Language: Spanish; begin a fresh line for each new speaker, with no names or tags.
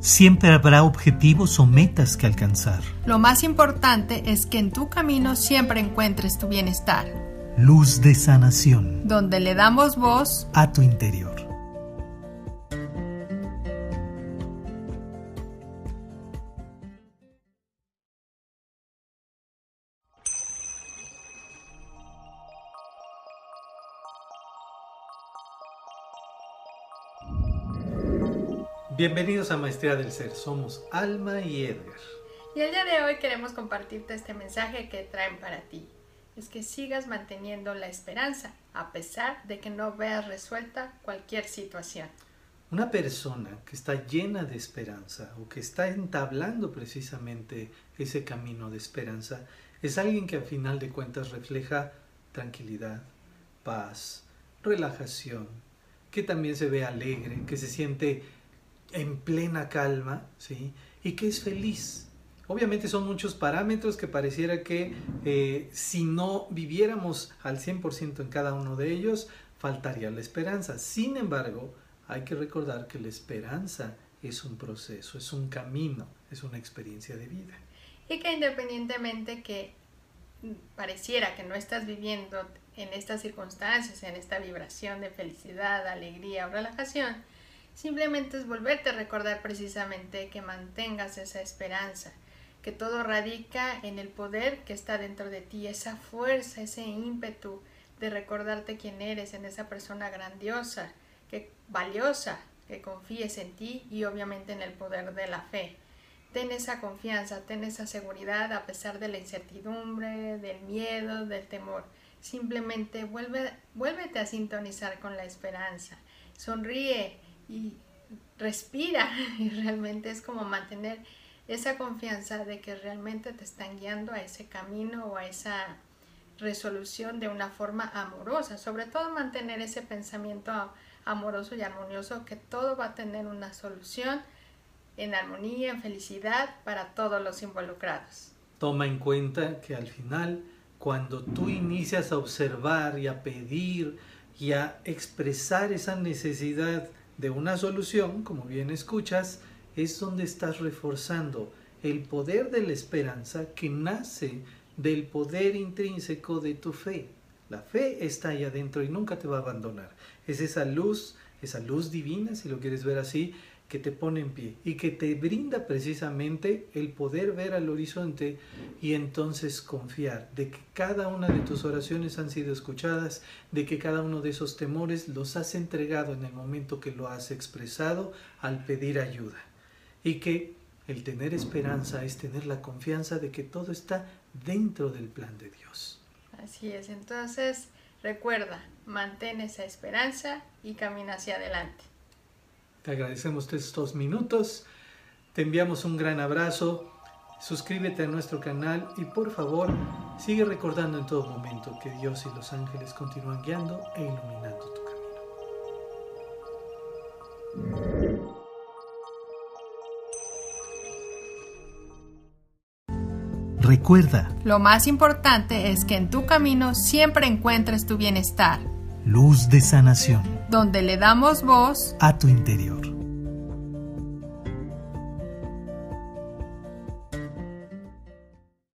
Siempre habrá objetivos o metas que alcanzar.
Lo más importante es que en tu camino siempre encuentres tu bienestar.
Luz de sanación.
Donde le damos voz
a tu interior. Bienvenidos a Maestría del Ser. Somos Alma y Edgar.
Y el día de hoy queremos compartirte este mensaje que traen para ti. Es que sigas manteniendo la esperanza a pesar de que no veas resuelta cualquier situación.
Una persona que está llena de esperanza o que está entablando precisamente ese camino de esperanza es alguien que al final de cuentas refleja tranquilidad, paz, relajación, que también se ve alegre, que se siente en plena calma, ¿sí? Y que es feliz. Obviamente son muchos parámetros que pareciera que eh, si no viviéramos al 100% en cada uno de ellos, faltaría la esperanza. Sin embargo, hay que recordar que la esperanza es un proceso, es un camino, es una experiencia de vida.
Y que independientemente que pareciera que no estás viviendo en estas circunstancias, en esta vibración de felicidad, alegría o relajación, Simplemente es volverte a recordar precisamente que mantengas esa esperanza, que todo radica en el poder que está dentro de ti, esa fuerza, ese ímpetu de recordarte quién eres, en esa persona grandiosa, que valiosa, que confíes en ti y obviamente en el poder de la fe. Ten esa confianza, ten esa seguridad a pesar de la incertidumbre, del miedo, del temor. Simplemente vuelve, vuélvete a sintonizar con la esperanza. Sonríe, y respira y realmente es como mantener esa confianza de que realmente te están guiando a ese camino o a esa resolución de una forma amorosa, sobre todo mantener ese pensamiento amoroso y armonioso que todo va a tener una solución en armonía, en felicidad para todos los involucrados.
Toma en cuenta que al final, cuando tú inicias a observar y a pedir y a expresar esa necesidad de una solución, como bien escuchas, es donde estás reforzando el poder de la esperanza que nace del poder intrínseco de tu fe. La fe está ahí adentro y nunca te va a abandonar. Es esa luz, esa luz divina, si lo quieres ver así, que te pone en pie y que te brinda precisamente el poder ver al horizonte y entonces confiar de que cada una de tus oraciones han sido escuchadas, de que cada uno de esos temores los has entregado en el momento que lo has expresado al pedir ayuda y que el tener esperanza es tener la confianza de que todo está dentro del plan de Dios.
Así es, entonces recuerda, mantén esa esperanza y camina hacia adelante.
Te agradecemos estos minutos. Te enviamos un gran abrazo. Suscríbete a nuestro canal y por favor sigue recordando en todo momento que Dios y los ángeles continúan guiando e iluminando tu camino. Recuerda,
lo más importante es que en tu camino siempre encuentres tu bienestar.
Luz de sanación
donde le damos voz
a tu interior.